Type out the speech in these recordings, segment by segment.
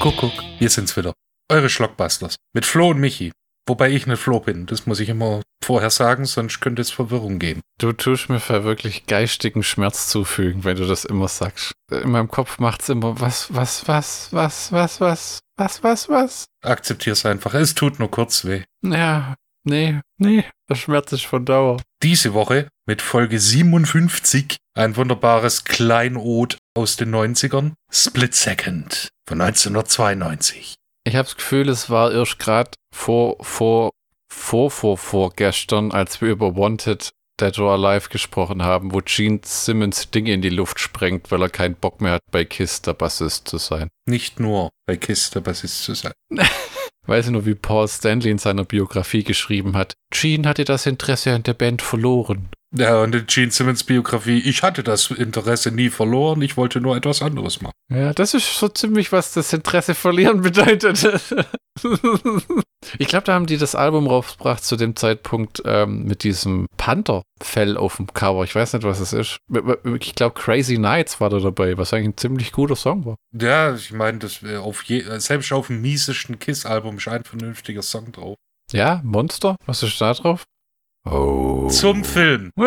Kuckuck, wir sind's wieder. Eure Schlockbusters. Mit Flo und Michi. Wobei ich nicht Flo bin. Das muss ich immer vorher sagen, sonst könnte es Verwirrung geben. Du tust mir wirklich geistigen Schmerz zufügen, wenn du das immer sagst. In meinem Kopf macht's immer was, was, was, was, was, was, was, was, was. Akzeptier's einfach. Es tut nur kurz weh. Ja, nee, nee, der Schmerz ist von Dauer. Diese Woche mit Folge 57 ein wunderbares Kleinod aus den 90ern. Split Second von 1992. Ich habe das Gefühl, es war erst gerade vor, vor, vor, vor, vor gestern, als wir über Wanted Dead or Alive gesprochen haben, wo Gene Simmons Dinge in die Luft sprengt, weil er keinen Bock mehr hat, bei Kiss der Bassist zu sein. Nicht nur bei Kiss der Bassist zu sein. Weiß ich nur, wie Paul Stanley in seiner Biografie geschrieben hat. Gene hatte das Interesse an der Band verloren. Ja, und in Gene Simmons Biografie, ich hatte das Interesse nie verloren, ich wollte nur etwas anderes machen. Ja, das ist so ziemlich, was das Interesse verlieren bedeutet. ich glaube, da haben die das Album rausgebracht zu dem Zeitpunkt ähm, mit diesem Panther-Fell auf dem Cover. Ich weiß nicht, was es ist. Ich glaube, Crazy Nights war da dabei, was eigentlich ein ziemlich guter Song war. Ja, ich meine, das auf je, selbst auf dem miesesten Kiss-Album ist ein vernünftiger Song drauf. Ja, Monster, was ist da drauf? Oh. Zum Film.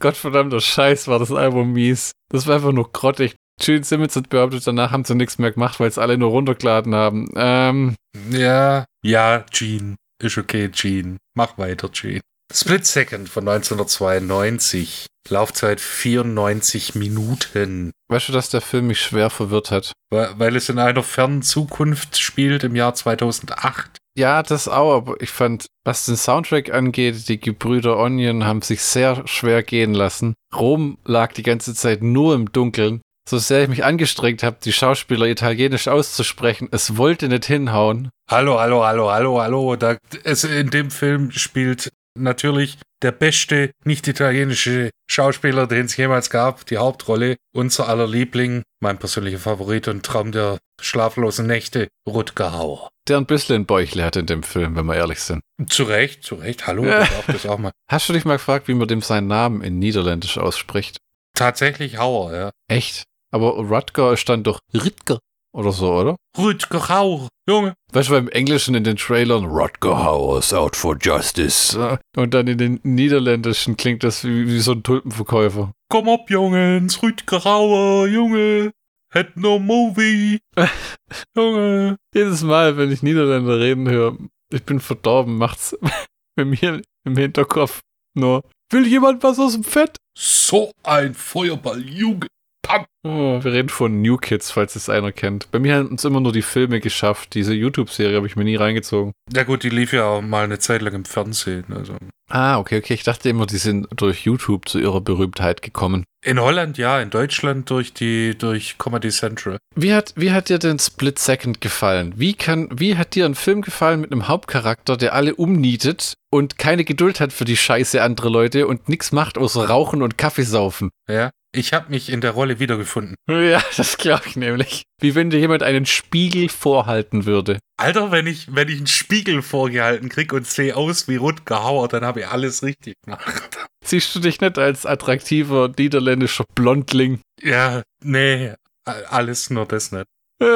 Gottverdammter Scheiß war das Album mies. Das war einfach nur grottig. Gene Simmons hat behauptet, danach haben sie nichts mehr gemacht, weil es alle nur runtergeladen haben. Ähm. Ja, ja, Gene. Ist okay, Gene. Mach weiter, Gene. Split Second von 1992. Laufzeit 94 Minuten. Weißt du, dass der Film mich schwer verwirrt hat? Weil, weil es in einer fernen Zukunft spielt im Jahr 2008. Ja, das auch, aber ich fand, was den Soundtrack angeht, die Gebrüder Onion haben sich sehr schwer gehen lassen. Rom lag die ganze Zeit nur im Dunkeln. So sehr ich mich angestrengt habe, die Schauspieler italienisch auszusprechen, es wollte nicht hinhauen. Hallo, hallo, hallo, hallo, hallo. Da, es, in dem Film spielt natürlich der beste nicht-italienische Schauspieler, den es jemals gab, die Hauptrolle. Unser aller Liebling, mein persönlicher Favorit und Traum der schlaflosen Nächte, Rutger Hauer. Der ein bisschen Bäuchle hat in dem Film, wenn wir ehrlich sind. Zu Recht, zu Recht. Hallo, ja. das auch mal. Hast du dich mal gefragt, wie man dem seinen Namen in Niederländisch ausspricht? Tatsächlich Hauer, ja. Echt? Aber Rutger ist dann doch Ritger oder so, oder? Rutger Hauer, Junge. Weißt du, beim Englischen in den Trailern Rutger Hauer's out for justice. Und dann in den Niederländischen klingt das wie, wie so ein Tulpenverkäufer. Komm ab, Jungens, Rutger Hauer, Junge. Had no movie. Junge. Jedes Mal, wenn ich Niederländer reden höre, ich bin verdorben, macht's mit mir im Hinterkopf nur. Will jemand was aus dem Fett? So ein Feuerball, Junge. Pam. Oh, wir reden von New Kids, falls es einer kennt. Bei mir haben es immer nur die Filme geschafft. Diese YouTube-Serie habe ich mir nie reingezogen. Ja gut, die lief ja auch mal eine Zeit lang im Fernsehen. Also. Ah, okay, okay. Ich dachte immer, die sind durch YouTube zu ihrer Berühmtheit gekommen. In Holland ja, in Deutschland durch die durch Comedy Central. Wie hat, wie hat dir denn Split Second gefallen? Wie kann, wie hat dir ein Film gefallen mit einem Hauptcharakter, der alle umnietet und keine Geduld hat für die Scheiße andere Leute und nichts macht außer rauchen und Kaffee saufen? Ja. Ich habe mich in der Rolle wiedergefunden. Ja, das glaube ich nämlich. Wie wenn dir jemand einen Spiegel vorhalten würde. Alter, wenn ich, wenn ich einen Spiegel vorgehalten krieg und sehe aus wie Rutger Hauer, dann habe ich alles richtig gemacht. Siehst du dich nicht als attraktiver niederländischer Blondling? Ja, nee, alles nur das nicht.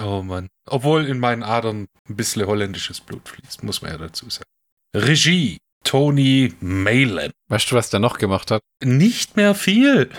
oh Mann. Obwohl in meinen Adern ein bisschen holländisches Blut fließt, muss man ja dazu sagen. Regie Tony Malin. Weißt du, was der noch gemacht hat? Nicht mehr viel.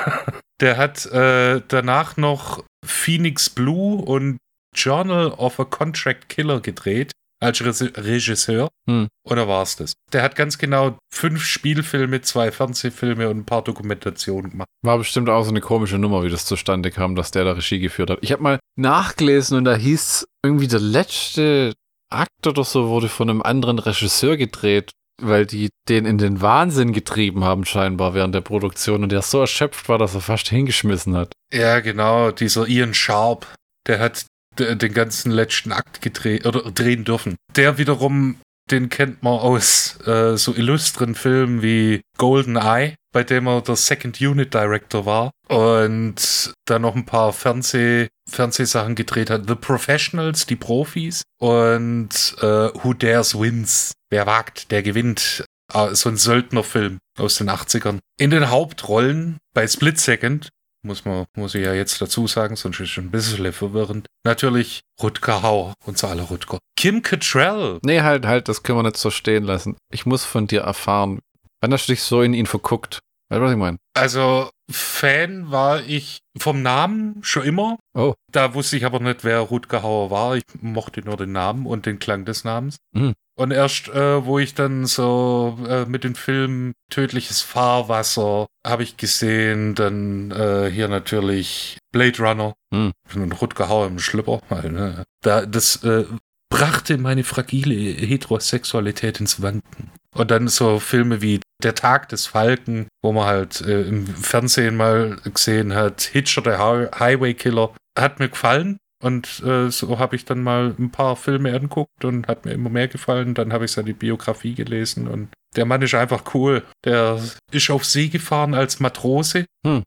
der hat äh, danach noch Phoenix Blue und Journal of a Contract Killer gedreht als Regisseur. Hm. Oder war es das? Der hat ganz genau fünf Spielfilme, zwei Fernsehfilme und ein paar Dokumentationen gemacht. War bestimmt auch so eine komische Nummer, wie das zustande kam, dass der da Regie geführt hat. Ich habe mal nachgelesen und da hieß irgendwie der letzte Akt oder so wurde von einem anderen Regisseur gedreht weil die den in den Wahnsinn getrieben haben, scheinbar während der Produktion und der so erschöpft war, dass er fast hingeschmissen hat. Ja, genau, dieser Ian Sharp, der hat den ganzen letzten Akt gedreht oder drehen dürfen. Der wiederum, den kennt man aus äh, so illustren Filmen wie Golden Eye, bei dem er der Second Unit Director war und dann noch ein paar Fernseh Fernsehsachen gedreht hat. The Professionals, die Profis und äh, Who Dares Wins. Wer wagt, der gewinnt. Ah, so ein Söldnerfilm aus den 80ern. In den Hauptrollen bei Split Second muss man, muss ich ja jetzt dazu sagen, sonst ist es ein bisschen verwirrend. Natürlich Rutger Hauer, unser aller Rutger. Kim Cattrall. Nee, halt, halt, das können wir nicht so stehen lassen. Ich muss von dir erfahren, wann hast du dich so in ihn verguckt? Weißt du, was ich meine? Also, Fan war ich vom Namen schon immer. Oh. Da wusste ich aber nicht, wer Rutger Hauer war. Ich mochte nur den Namen und den Klang des Namens. Mhm. Und erst, äh, wo ich dann so äh, mit dem Film Tödliches Fahrwasser habe ich gesehen, dann äh, hier natürlich Blade Runner Hm. und Rutger Hauer im Schlüpper. Weil, ne, Da, das äh, brachte meine fragile Heterosexualität ins Wanken. Und dann so Filme wie Der Tag des Falken, wo man halt äh, im Fernsehen mal gesehen hat, Hitcher, der Hi- Highway Killer, hat mir gefallen. Und äh, so habe ich dann mal ein paar Filme anguckt und hat mir immer mehr gefallen. Dann habe ich seine Biografie gelesen und der Mann ist einfach cool. Der ist auf See gefahren als Matrose. Hm.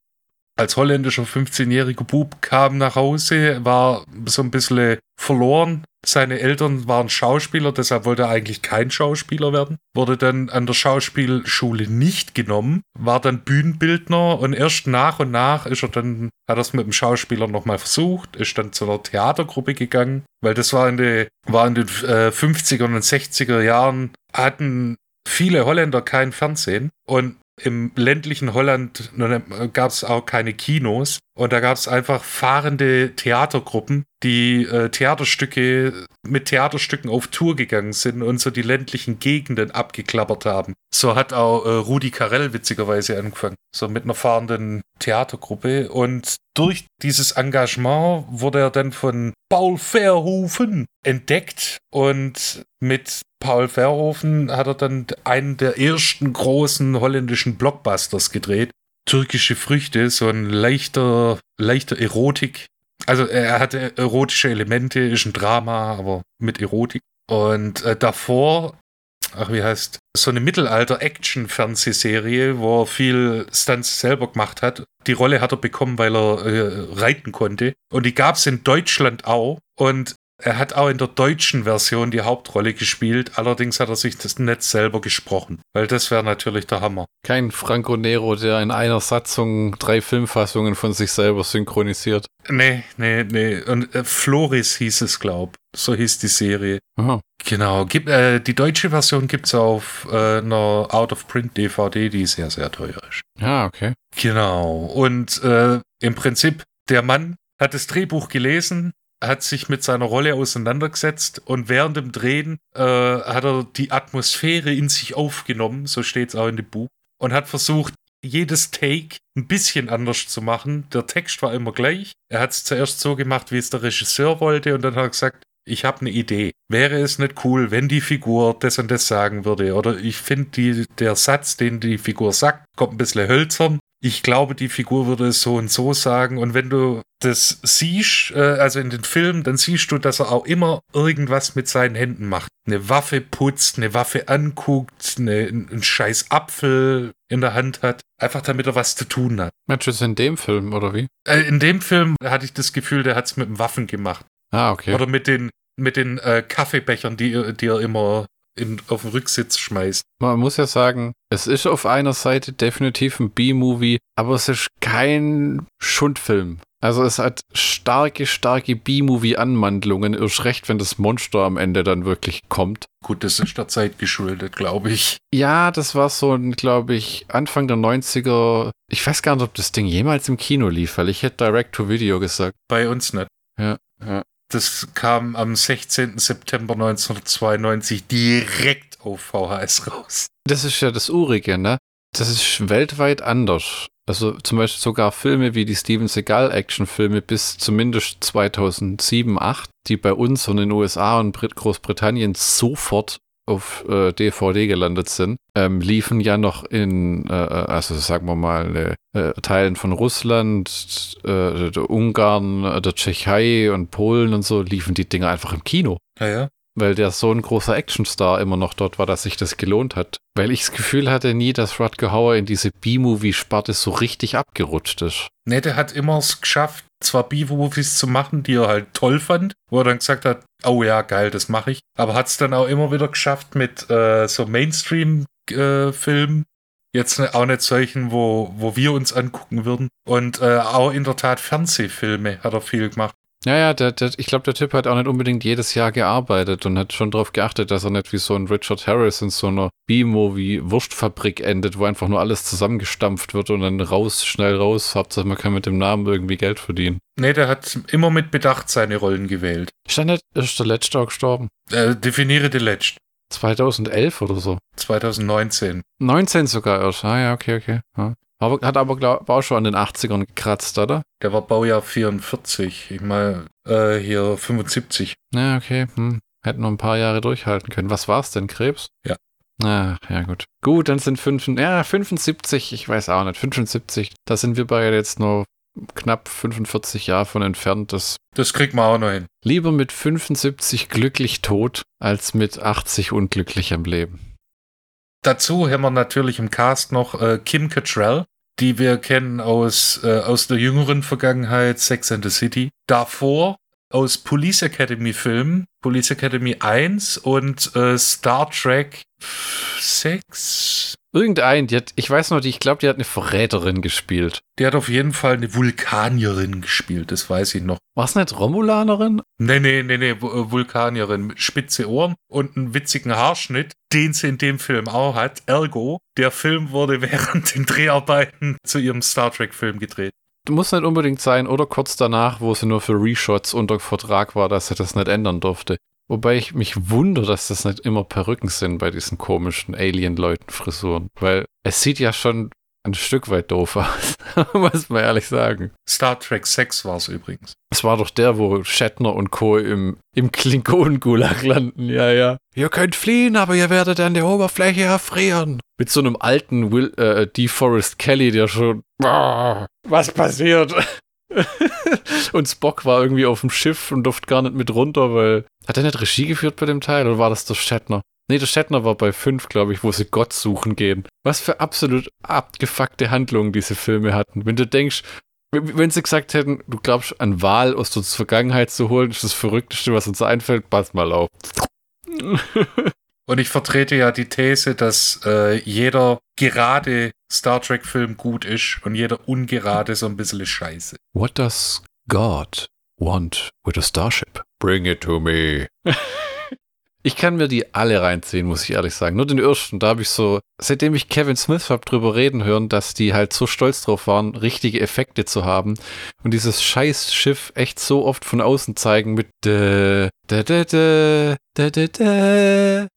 Als holländischer 15-jähriger Bub kam nach Hause, war so ein bisschen verloren. Seine Eltern waren Schauspieler, deshalb wollte er eigentlich kein Schauspieler werden. Wurde dann an der Schauspielschule nicht genommen, war dann Bühnenbildner und erst nach und nach ist er dann, hat er es mit dem Schauspieler nochmal versucht, ist dann zu einer Theatergruppe gegangen, weil das war in, die, war in den äh, 50er und 60er Jahren, hatten viele Holländer kein Fernsehen und im ländlichen Holland gab es auch keine Kinos und da gab es einfach fahrende Theatergruppen, die äh, Theaterstücke mit Theaterstücken auf Tour gegangen sind und so die ländlichen Gegenden abgeklappert haben. So hat auch äh, Rudi Carell witzigerweise angefangen, so mit einer fahrenden Theatergruppe und durch dieses Engagement wurde er dann von Paul Verhoeven entdeckt und mit Paul Verhoeven hat er dann einen der ersten großen holländischen Blockbusters gedreht. Türkische Früchte, so ein leichter, leichter Erotik. Also er hatte erotische Elemente, ist ein Drama, aber mit Erotik. Und äh, davor, ach wie heißt, so eine Mittelalter-Action-Fernsehserie, wo er viel Stunts selber gemacht hat. Die Rolle hat er bekommen, weil er äh, reiten konnte. Und die gab es in Deutschland auch. Und er hat auch in der deutschen Version die Hauptrolle gespielt, allerdings hat er sich das nicht selber gesprochen, weil das wäre natürlich der Hammer. Kein Franco Nero, der in einer Satzung drei Filmfassungen von sich selber synchronisiert. Nee, nee, nee. Und äh, Floris hieß es, glaub. So hieß die Serie. Aha. Genau. Gibt, äh, die deutsche Version gibt es auf äh, einer Out-of-Print-DVD, die sehr, sehr teuer ist. Ja, okay. Genau. Und äh, im Prinzip, der Mann hat das Drehbuch gelesen, hat sich mit seiner Rolle auseinandergesetzt und während dem Drehen äh, hat er die Atmosphäre in sich aufgenommen, so steht es auch in dem Buch, und hat versucht, jedes Take ein bisschen anders zu machen. Der Text war immer gleich. Er hat es zuerst so gemacht, wie es der Regisseur wollte, und dann hat er gesagt, ich habe eine Idee. Wäre es nicht cool, wenn die Figur das und das sagen würde? Oder ich finde, der Satz, den die Figur sagt, kommt ein bisschen hölzern. Ich glaube, die Figur würde es so und so sagen. Und wenn du das siehst, äh, also in den Filmen, dann siehst du, dass er auch immer irgendwas mit seinen Händen macht. Eine Waffe putzt, eine Waffe anguckt, eine, einen scheiß Apfel in der Hand hat. Einfach damit er was zu tun hat. Das in dem Film, oder wie? Äh, in dem Film hatte ich das Gefühl, der hat es mit dem Waffen gemacht. Ah, okay. Oder mit den, mit den äh, Kaffeebechern, die, die er immer in, auf den Rücksitz schmeißt. Man muss ja sagen, es ist auf einer Seite definitiv ein B-Movie, aber es ist kein Schundfilm. Also es hat starke, starke B-Movie-Anwandlungen. Erst recht, wenn das Monster am Ende dann wirklich kommt. Gut, das ist der Zeit geschuldet, glaube ich. Ja, das war so ein, glaube ich, Anfang der 90er. Ich weiß gar nicht, ob das Ding jemals im Kino lief, weil ich hätte Direct-to-Video gesagt. Bei uns nicht. Ja, ja. Das kam am 16. September 1992 direkt auf VHS raus. Das ist ja das Urige, ne? Das ist weltweit anders. Also zum Beispiel sogar Filme wie die Steven Seagal Actionfilme bis zumindest 2007, 2008, die bei uns und in den USA und Brit Großbritannien sofort auf äh, DVD gelandet sind, ähm, liefen ja noch in, äh, also sagen wir mal, äh, Teilen von Russland, äh, der Ungarn, äh, der Tschechei und Polen und so, liefen die Dinger einfach im Kino. Ja, ja. Weil der so ein großer Actionstar immer noch dort war, dass sich das gelohnt hat. Weil ich das Gefühl hatte nie, dass Rutger Hauer in diese B-Movie-Sparte so richtig abgerutscht ist. Ne, der hat immer es geschafft, zwar B-Movies zu machen, die er halt toll fand, wo er dann gesagt hat, oh ja, geil, das mache ich. Aber hat es dann auch immer wieder geschafft mit äh, so Mainstream-Filmen, Jetzt ne- auch nicht solchen, wo, wo wir uns angucken würden. Und äh, auch in der Tat Fernsehfilme hat er viel gemacht. Ja, ja, der, der, ich glaube, der Typ hat auch nicht unbedingt jedes Jahr gearbeitet und hat schon darauf geachtet, dass er nicht wie so ein Richard Harris in so einer B-Movie-Wurstfabrik endet, wo einfach nur alles zusammengestampft wird und dann raus, schnell raus. Hauptsache, man kann mit dem Namen irgendwie Geld verdienen. Nee, der hat immer mit Bedacht seine Rollen gewählt. Ist nicht, ist der letzte auch gestorben? Äh, definiere die letzte. 2011 oder so. 2019. 19 sogar erst. Ah ja, okay, okay. Ja. Hat aber, glaub, war auch schon an den 80ern gekratzt, oder? Der war Baujahr 44. Ich meine, äh, hier 75. Ja, okay. Hm. Hätten noch ein paar Jahre durchhalten können. Was war's denn, Krebs? Ja. Ah, ja, gut. Gut, dann sind fünf, ja, 75, ich weiß auch nicht, 75. Da sind wir beide jetzt nur knapp 45 Jahre von entfernt. Das Das kriegt man auch noch hin. lieber mit 75 glücklich tot, als mit 80 unglücklich am Leben. Dazu haben wir natürlich im Cast noch äh, Kim Cattrall, die wir kennen aus, äh, aus der jüngeren Vergangenheit, Sex and the City. Davor aus Police Academy Filmen, Police Academy 1 und äh, Star Trek 6. Irgendein, die hat, ich weiß noch, die, ich glaube, die hat eine Verräterin gespielt. Die hat auf jeden Fall eine Vulkanierin gespielt, das weiß ich noch. War es nicht Romulanerin? Nee, nee, nee, nee, äh, Vulkanierin mit spitze Ohren und einen witzigen Haarschnitt, den sie in dem Film auch hat. Ergo, der Film wurde während den Dreharbeiten zu ihrem Star Trek-Film gedreht. Muss nicht unbedingt sein, oder kurz danach, wo sie nur für Reshots unter Vertrag war, dass sie das nicht ändern durfte. Wobei ich mich wundere, dass das nicht immer Perücken sind bei diesen komischen Alien-Leuten-Frisuren. Weil es sieht ja schon ein Stück weit doof aus, muss man ehrlich sagen. Star Trek 6 war es übrigens. Es war doch der, wo Shatner und Co. im, im Klingonen-Gulag landen. Ja, ja. Ihr könnt fliehen, aber ihr werdet an der Oberfläche erfrieren. Mit so einem alten Will, äh, DeForest Kelly, der schon. Was passiert? und Spock war irgendwie auf dem Schiff und durfte gar nicht mit runter, weil. Hat er nicht Regie geführt bei dem Teil oder war das der Shatner? Nee, der Shatner war bei 5, glaube ich, wo sie Gott suchen gehen. Was für absolut abgefuckte Handlungen diese Filme hatten. Wenn du denkst, wenn sie gesagt hätten, du glaubst, einen Wal aus der Vergangenheit zu holen, ist das Verrückteste, was uns einfällt, pass mal auf. Und ich vertrete ja die These, dass äh, jeder gerade Star Trek-Film gut ist und jeder ungerade so ein bisschen scheiße. What does God want with a starship? Bring it to me. ich kann mir die alle reinziehen, muss ich ehrlich sagen. Nur den ersten, da habe ich so, seitdem ich Kevin Smith habe drüber reden hören, dass die halt so stolz drauf waren, richtige Effekte zu haben und dieses scheiß Schiff echt so oft von außen zeigen mit dä, dä, dä, dä, dä, dä, dä.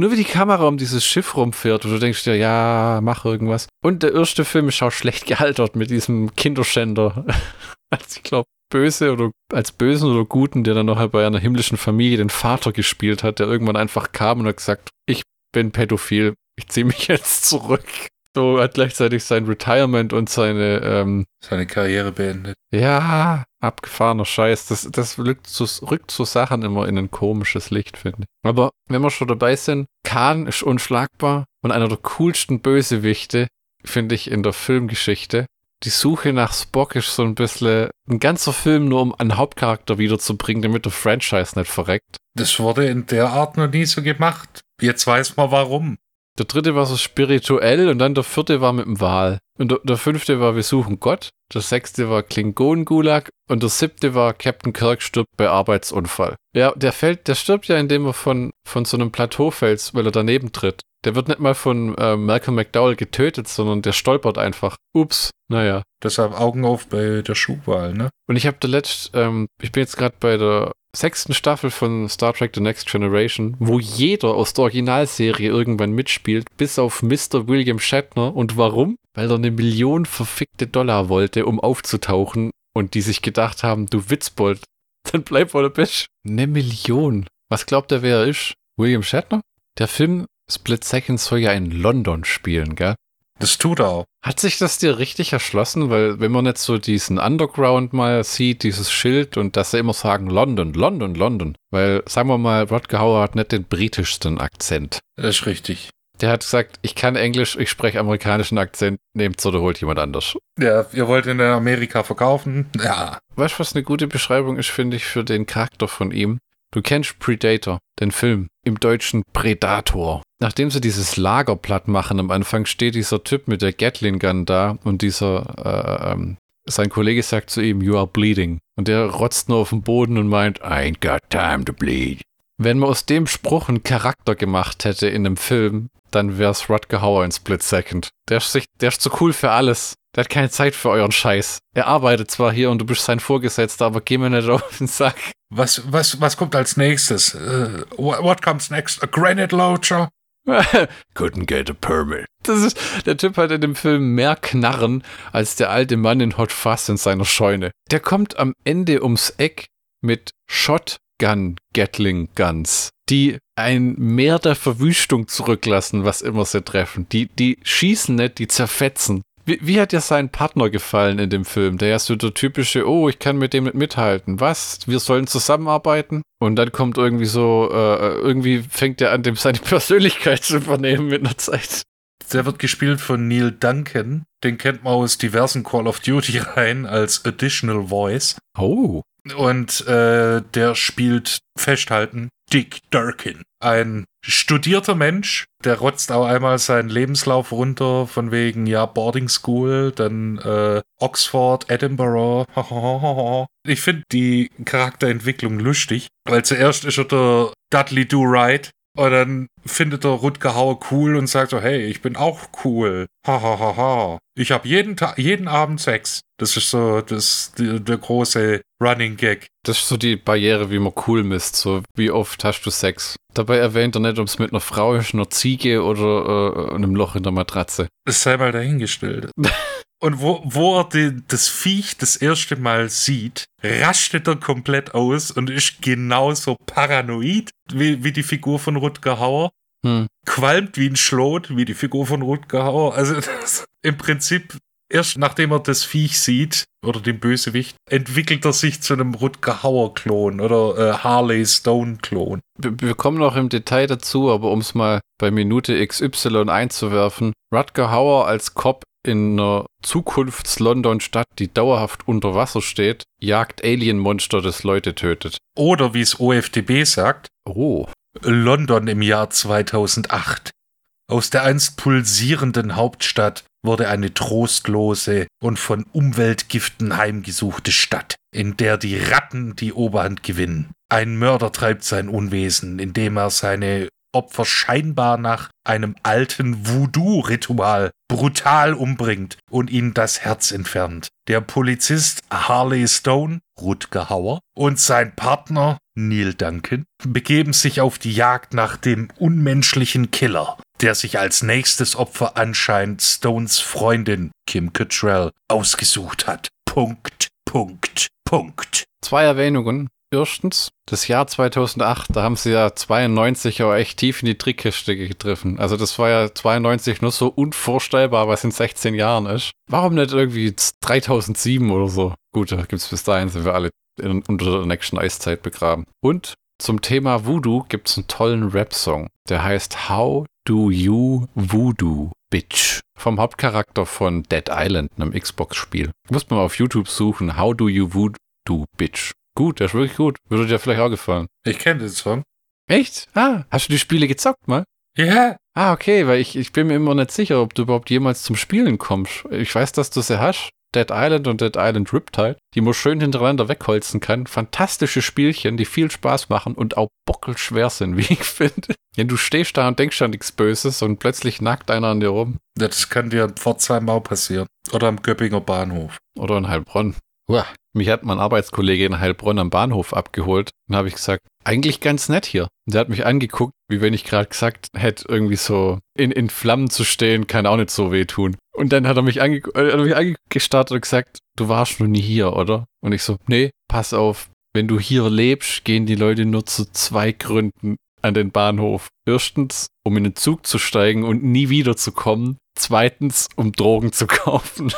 Nur wie die Kamera um dieses Schiff rumfährt und du denkst dir, ja, mach irgendwas. Und der erste Film ist auch schlecht gealtert mit diesem Kinderschänder. als ich glaube, Böse oder als Bösen oder Guten, der dann noch bei einer himmlischen Familie den Vater gespielt hat, der irgendwann einfach kam und hat gesagt, ich bin pädophil, ich ziehe mich jetzt zurück. So hat gleichzeitig sein Retirement und seine, ähm, Seine Karriere beendet. ja, abgefahrener Scheiß. Das, das rückt, so, rückt so Sachen immer in ein komisches Licht, finde ich. Aber wenn wir schon dabei sind, Khan ist unschlagbar und einer der coolsten Bösewichte, finde ich, in der Filmgeschichte. Die Suche nach Spock ist so ein bisschen ein ganzer Film nur, um einen Hauptcharakter wiederzubringen, damit der Franchise nicht verreckt. Das wurde in der Art noch nie so gemacht. Jetzt weiß man warum. Der dritte war so spirituell und dann der vierte war mit dem Wal. Und der, der fünfte war Wir suchen Gott. Der sechste war Klingonen-Gulag. Und der siebte war Captain Kirk stirbt bei Arbeitsunfall. Ja, der fällt, der stirbt ja, indem er von, von so einem Plateau fällt, weil er daneben tritt. Der wird nicht mal von äh, Malcolm McDowell getötet, sondern der stolpert einfach. Ups, naja. Deshalb Augen auf bei der Schuhwahl, ne? Und ich habe da letzt, ähm, ich bin jetzt gerade bei der sechsten Staffel von Star Trek The Next Generation, wo jeder aus der Originalserie irgendwann mitspielt, bis auf Mr. William Shatner. Und warum? Weil er eine Million verfickte Dollar wollte, um aufzutauchen und die sich gedacht haben, du Witzbold, dann bleib wo du bist. Eine Million. Was glaubt er, wer er ist? William Shatner? Der Film Split Second soll ja in London spielen, gell? Das tut er auch. Hat sich das dir richtig erschlossen? Weil wenn man jetzt so diesen Underground mal sieht, dieses Schild und dass sie immer sagen London, London, London. Weil, sagen wir mal, Rodger Hauer hat nicht den britischsten Akzent. Das ist richtig. Der hat gesagt, ich kann Englisch, ich spreche amerikanischen Akzent, nehmt's oder holt jemand anders. Ja, ihr wollt in Amerika verkaufen? Ja. Weißt du, was eine gute Beschreibung ist, finde ich, für den Charakter von ihm? Du kennst Predator, den Film, im deutschen Predator. Nachdem sie dieses Lager platt machen, am Anfang steht dieser Typ mit der Gatling Gun da und dieser, äh, ähm, sein Kollege sagt zu ihm, you are bleeding. Und der rotzt nur auf den Boden und meint, I ain't got time to bleed. Wenn man aus dem Spruch einen Charakter gemacht hätte in einem Film, dann wär's Rutger Hauer in Split Second. Der ist, sich, der ist zu cool für alles. Der hat keine Zeit für euren Scheiß. Er arbeitet zwar hier und du bist sein Vorgesetzter, aber geh mir nicht auf den Sack. Was, was, was kommt als nächstes? Uh, what comes next? A granite launcher? Couldn't get a permit. Das ist, der Typ hat in dem Film mehr Knarren als der alte Mann in Hot Fuzz in seiner Scheune. Der kommt am Ende ums Eck mit Shotgun Gatling Guns, die ein Meer der Verwüstung zurücklassen, was immer sie treffen. Die, die schießen nicht, die zerfetzen. Wie, wie, hat dir sein Partner gefallen in dem Film? Der ist so der typische, oh, ich kann mit dem nicht mithalten. Was? Wir sollen zusammenarbeiten? Und dann kommt irgendwie so, äh, irgendwie fängt er an, dem seine Persönlichkeit zu übernehmen mit einer Zeit. Der wird gespielt von Neil Duncan. Den kennt man aus diversen Call of Duty rein als Additional Voice. Oh. Und äh, der spielt Festhalten Dick Durkin. Ein studierter Mensch, der rotzt auch einmal seinen Lebenslauf runter, von wegen, ja, Boarding School, dann äh, Oxford, Edinburgh. ich finde die Charakterentwicklung lustig, weil zuerst ist er der Dudley Do Right, und dann findet er Rutger Hauer cool und sagt so, hey, ich bin auch cool. Hahaha. Ha, ha, ha. Ich habe jeden Tag, jeden Abend Sex. Das ist so das, die, der große Running Gag. Das ist so die Barriere, wie man cool misst. So, wie oft hast du Sex? Dabei erwähnt er nicht, ob es mit einer Frau ist, einer Ziege oder äh, einem Loch in der Matratze. Das sei mal dahingestellt. Und wo, wo er die, das Viech das erste Mal sieht, rastet er komplett aus und ist genauso paranoid wie, wie die Figur von Rutger Hauer. Hm. Qualmt wie ein Schlot, wie die Figur von Rutger Hauer. Also das, im Prinzip, erst nachdem er das Viech sieht, oder den Bösewicht, entwickelt er sich zu einem Rutger Hauer-Klon oder äh, Harley Stone-Klon. Wir, kommen noch im Detail dazu, aber um es mal bei Minute XY einzuwerfen, Rutger Hauer als Cop in einer Zukunfts-London-Stadt, die dauerhaft unter Wasser steht, jagt Alien-Monster, das Leute tötet. Oder wie es OFDB sagt, oh. London im Jahr 2008. Aus der einst pulsierenden Hauptstadt wurde eine trostlose und von Umweltgiften heimgesuchte Stadt, in der die Ratten die Oberhand gewinnen. Ein Mörder treibt sein Unwesen, indem er seine Opfer scheinbar nach einem alten Voodoo-Ritual brutal umbringt und ihnen das Herz entfernt. Der Polizist Harley Stone, Rutger Hauer, und sein Partner Neil Duncan begeben sich auf die Jagd nach dem unmenschlichen Killer, der sich als nächstes Opfer anscheinend Stones Freundin Kim Cattrall ausgesucht hat. Punkt, Punkt, Punkt. Zwei Erwähnungen erstens, das Jahr 2008, da haben sie ja 92 auch echt tief in die Trickkiste gegriffen. Also das war ja 92 nur so unvorstellbar, was in 16 Jahren ist. Warum nicht irgendwie 3007 oder so? Gut, da gibt's bis dahin, sind wir alle in, unter der nächsten Eiszeit begraben. Und zum Thema Voodoo gibt's einen tollen Rap-Song, der heißt How Do You Voodoo Bitch? Vom Hauptcharakter von Dead Island, einem Xbox-Spiel. Muss man mal auf YouTube suchen, How Do You Voodoo Bitch? Gut, der ist wirklich gut. Würde dir vielleicht auch gefallen. Ich kenne den Song. Echt? Ah, hast du die Spiele gezockt mal? Ja. Yeah. Ah, okay, weil ich, ich bin mir immer nicht sicher, ob du überhaupt jemals zum Spielen kommst. Ich weiß, dass du sie hast. Dead Island und Dead Island Riptide, die man schön hintereinander wegholzen kann. Fantastische Spielchen, die viel Spaß machen und auch bockelschwer sind, wie ich finde. Wenn du stehst da und denkst an nichts Böses und plötzlich nackt einer an dir rum. Das kann dir vor zwei Mau passieren. Oder am Göppinger Bahnhof. Oder in Heilbronn. Uah. Mich hat mein Arbeitskollege in Heilbronn am Bahnhof abgeholt und habe ich gesagt, eigentlich ganz nett hier. Und der hat mich angeguckt, wie wenn ich gerade gesagt hätte, irgendwie so in, in Flammen zu stehen, kann auch nicht so wehtun. Und dann hat er mich, ange äh, hat mich angestarrt und gesagt, du warst noch nie hier, oder? Und ich so, nee, pass auf, wenn du hier lebst, gehen die Leute nur zu zwei Gründen an den Bahnhof. Erstens, um in den Zug zu steigen und nie wiederzukommen. Zweitens, um Drogen zu kaufen.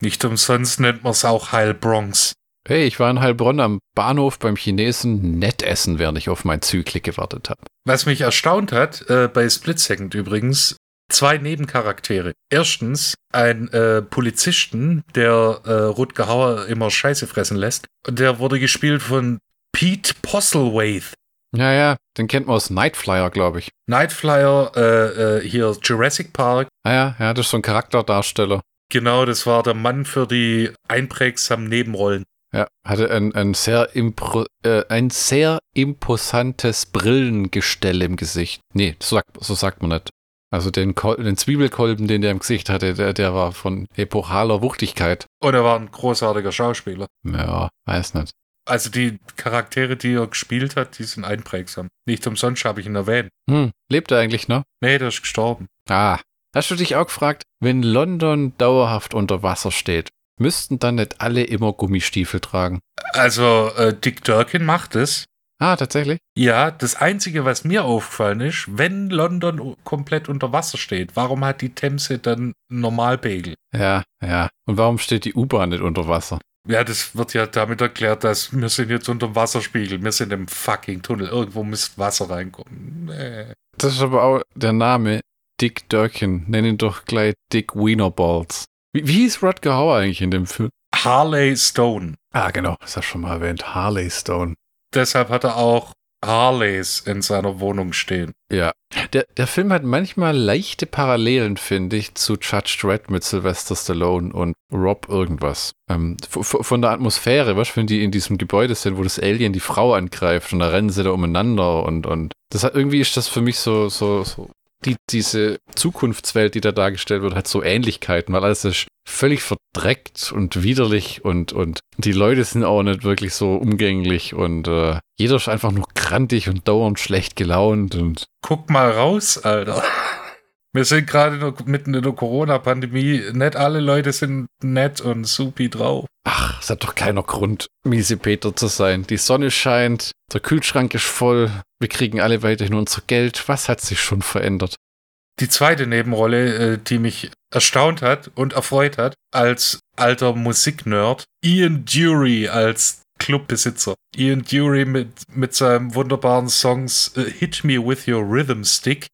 Nicht umsonst nennt man es auch Heilbronx. Hey, ich war in Heilbronn am Bahnhof beim Chinesen nett essen, während ich auf mein Zyklik gewartet habe. Was mich erstaunt hat, äh, bei Split Second übrigens, zwei Nebencharaktere. Erstens ein äh, Polizisten, der äh, Rutger Hauer immer Scheiße fressen lässt. Der wurde gespielt von Pete Postlethwaite. Ja, ja, den kennt man aus Nightflyer, glaube ich. Nightflyer, äh, äh, hier Jurassic Park. Ah ja, ja, das ist so ein Charakterdarsteller. Genau, das war der Mann für die einprägsamen Nebenrollen. Ja, hatte ein, ein, sehr, impro, äh, ein sehr imposantes Brillengestell im Gesicht. Nee, so sagt, so sagt man nicht. Also den, Kol den Zwiebelkolben, den der im Gesicht hatte, der, der war von epochaler Wuchtigkeit. Und er war ein großartiger Schauspieler. Ja, weiß nicht. Also die Charaktere, die er gespielt hat, die sind einprägsam. Nicht umsonst habe ich ihn erwähnt. Hm, lebt er eigentlich noch? Nee, der ist gestorben. Ah. Hast du dich auch gefragt, wenn London dauerhaft unter Wasser steht, müssten dann nicht alle immer Gummistiefel tragen? Also äh, Dick Durkin macht es. Ah, tatsächlich? Ja, das Einzige, was mir aufgefallen ist, wenn London komplett unter Wasser steht, warum hat die Themse dann Normalpegel? Ja, ja. Und warum steht die U-Bahn nicht unter Wasser? Ja, das wird ja damit erklärt, dass wir sind jetzt unter dem Wasserspiegel, wir sind im fucking Tunnel, irgendwo müsste Wasser reinkommen. Nee. Das ist aber auch der Name Dick Durkin. Nenn ihn doch gleich Dick Wienerballs. Wie, wie hieß Rutger Hauer eigentlich in dem Film? Harley Stone. Ah, genau, das hast du schon mal erwähnt. Harley Stone. Deshalb hat er auch Harleys in seiner Wohnung stehen. Ja. Der, der Film hat manchmal leichte Parallelen, finde ich, zu Judge Dredd mit Sylvester Stallone und Rob irgendwas. Ähm, von der Atmosphäre, was, wenn die in diesem Gebäude sind, wo das Alien die Frau angreift und da rennen sie da umeinander und, und das hat irgendwie ist das für mich so, so, so die, diese Zukunftswelt, die da dargestellt wird, hat so Ähnlichkeiten, weil alles ist völlig verdreckt und widerlich und, und die Leute sind auch nicht wirklich so umgänglich und äh, jeder ist einfach nur krantig und dauernd schlecht gelaunt und. Guck mal raus, Alter. Wir sind gerade mitten in der Corona-Pandemie. Nicht alle Leute sind nett und supi drauf. Ach, es hat doch keiner Grund, miese Peter zu sein. Die Sonne scheint, der Kühlschrank ist voll, wir kriegen alle weiterhin unser Geld. Was hat sich schon verändert? Die zweite Nebenrolle, äh, die mich erstaunt hat und erfreut hat, als alter Musiknerd, Ian Dury als Clubbesitzer. Ian Dury mit, mit seinem wunderbaren Songs uh, Hit Me With Your Rhythm Stick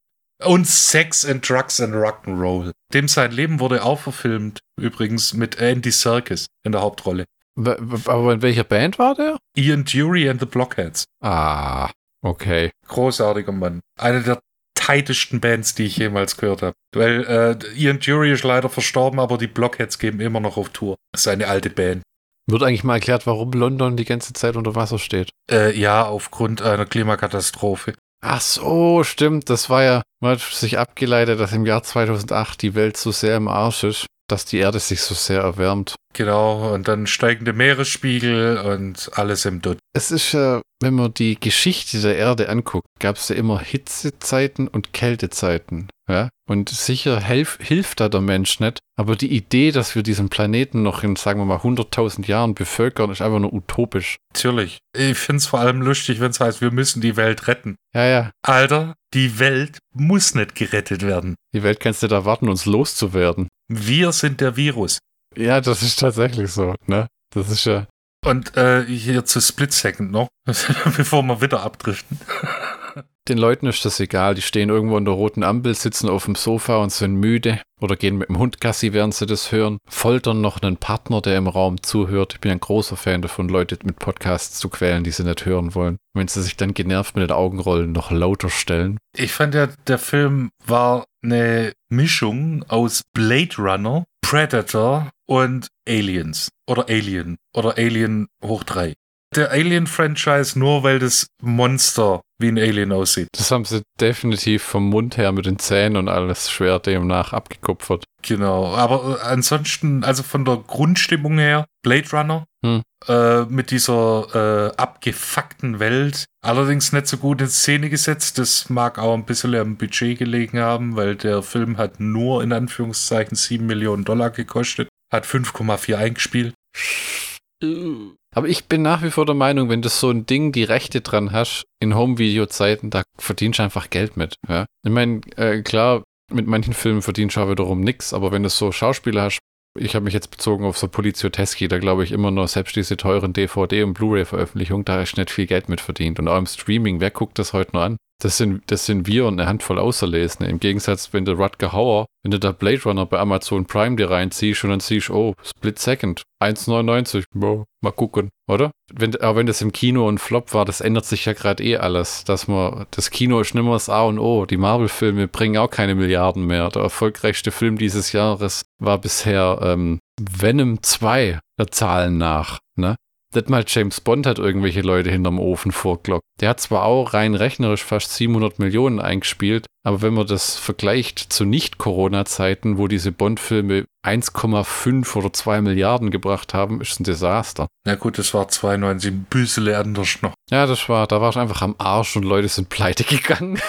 und Sex and Drugs and Rock'n'Roll. Dem sein Leben wurde auch verfilmt, übrigens mit Andy Serkis in der Hauptrolle. Aber in welcher Band war der? Ian Dury and the Blockheads. Ah, okay. Großartiger Mann. Eine der tightesten Bands, die ich jemals gehört habe. Weil äh, Ian Dury ist leider verstorben, aber die Blockheads geben immer noch auf Tour. Das ist eine alte Band. Wird eigentlich mal erklärt, warum London die ganze Zeit unter Wasser steht? Äh, ja, aufgrund einer Klimakatastrophe. Ach so, stimmt. Das war ja, man hat sich abgeleitet, dass im Jahr 2008 die Welt so sehr im Arsch ist, dass die Erde sich so sehr erwärmt. Genau, und dann steigende Meeresspiegel und alles im Dutt. Es ist ja, wenn man die Geschichte der Erde anguckt, gab es ja immer Hitzezeiten und Kältezeiten. Ja? Und sicher helf, hilft da der Mensch nicht. Aber die Idee, dass wir diesen Planeten noch in, sagen wir mal, 100.000 Jahren bevölkern, ist einfach nur utopisch. Natürlich. Ich finde es vor allem lustig, wenn es heißt, wir müssen die Welt retten. Ja, ja. Alter, die Welt muss nicht gerettet werden. Die Welt kannst du da warten, uns loszuwerden. Wir sind der Virus. Ja, das ist tatsächlich so, ne? Das ist ja. Und äh, hier zu Split Second noch, bevor wir wieder abdriften. Den Leuten ist das egal, die stehen irgendwo an der roten Ampel, sitzen auf dem Sofa und sind müde oder gehen mit dem Hund Gassi, während sie das hören, foltern noch einen Partner, der im Raum zuhört. Ich bin ein großer Fan davon, Leute mit Podcasts zu quälen, die sie nicht hören wollen. Wenn sie sich dann genervt mit den Augenrollen noch lauter stellen. Ich fand ja, der Film war eine Mischung aus Blade Runner, Predator und Aliens. Oder Alien. Oder Alien hoch 3 der Alien-Franchise nur, weil das Monster wie ein Alien aussieht. Das haben sie definitiv vom Mund her mit den Zähnen und alles schwer demnach abgekupfert. Genau, aber äh, ansonsten, also von der Grundstimmung her, Blade Runner hm. äh, mit dieser äh, abgefuckten Welt, allerdings nicht so gut in Szene gesetzt. Das mag auch ein bisschen am Budget gelegen haben, weil der Film hat nur in Anführungszeichen 7 Millionen Dollar gekostet, hat 5,4 eingespielt. Aber ich bin nach wie vor der Meinung, wenn du so ein Ding die Rechte dran hast, in Home-Video-Zeiten, da verdienst du einfach Geld mit. Ja? Ich meine, äh, klar, mit manchen Filmen verdienst du auch wiederum nichts, aber wenn du so Schauspieler hast, ich habe mich jetzt bezogen auf so Polizio Teschi, da glaube ich immer nur, selbst diese teuren DVD- und Blu-ray-Veröffentlichungen, da ist nicht viel Geld mit verdient. Und auch im Streaming, wer guckt das heute noch an? Das sind, das sind wir und eine Handvoll Auserlesene. Im Gegensatz, wenn der Rutger Hauer, wenn du da Blade Runner bei Amazon Prime dir reinziehst und dann siehst, oh, Split Second, 1,99, wow, mal gucken, oder? Wenn, auch wenn das im Kino ein Flop war, das ändert sich ja gerade eh alles. Dass man, das Kino ist nicht mehr das A und O. Die Marvel-Filme bringen auch keine Milliarden mehr. Der erfolgreichste Film dieses Jahres war bisher ähm, Venom 2 der Zahlen nach. Ne? Nicht mal James Bond hat irgendwelche Leute hinterm Ofen vorglockt. Der hat zwar auch rein rechnerisch fast 700 Millionen eingespielt, aber wenn man das vergleicht zu Nicht-Corona-Zeiten, wo diese Bond-Filme 1,5 oder 2 Milliarden gebracht haben, ist ein Desaster. Na gut, das war 92 ein bisschen anders noch. Ja, das war, da war ich einfach am Arsch und Leute sind pleite gegangen.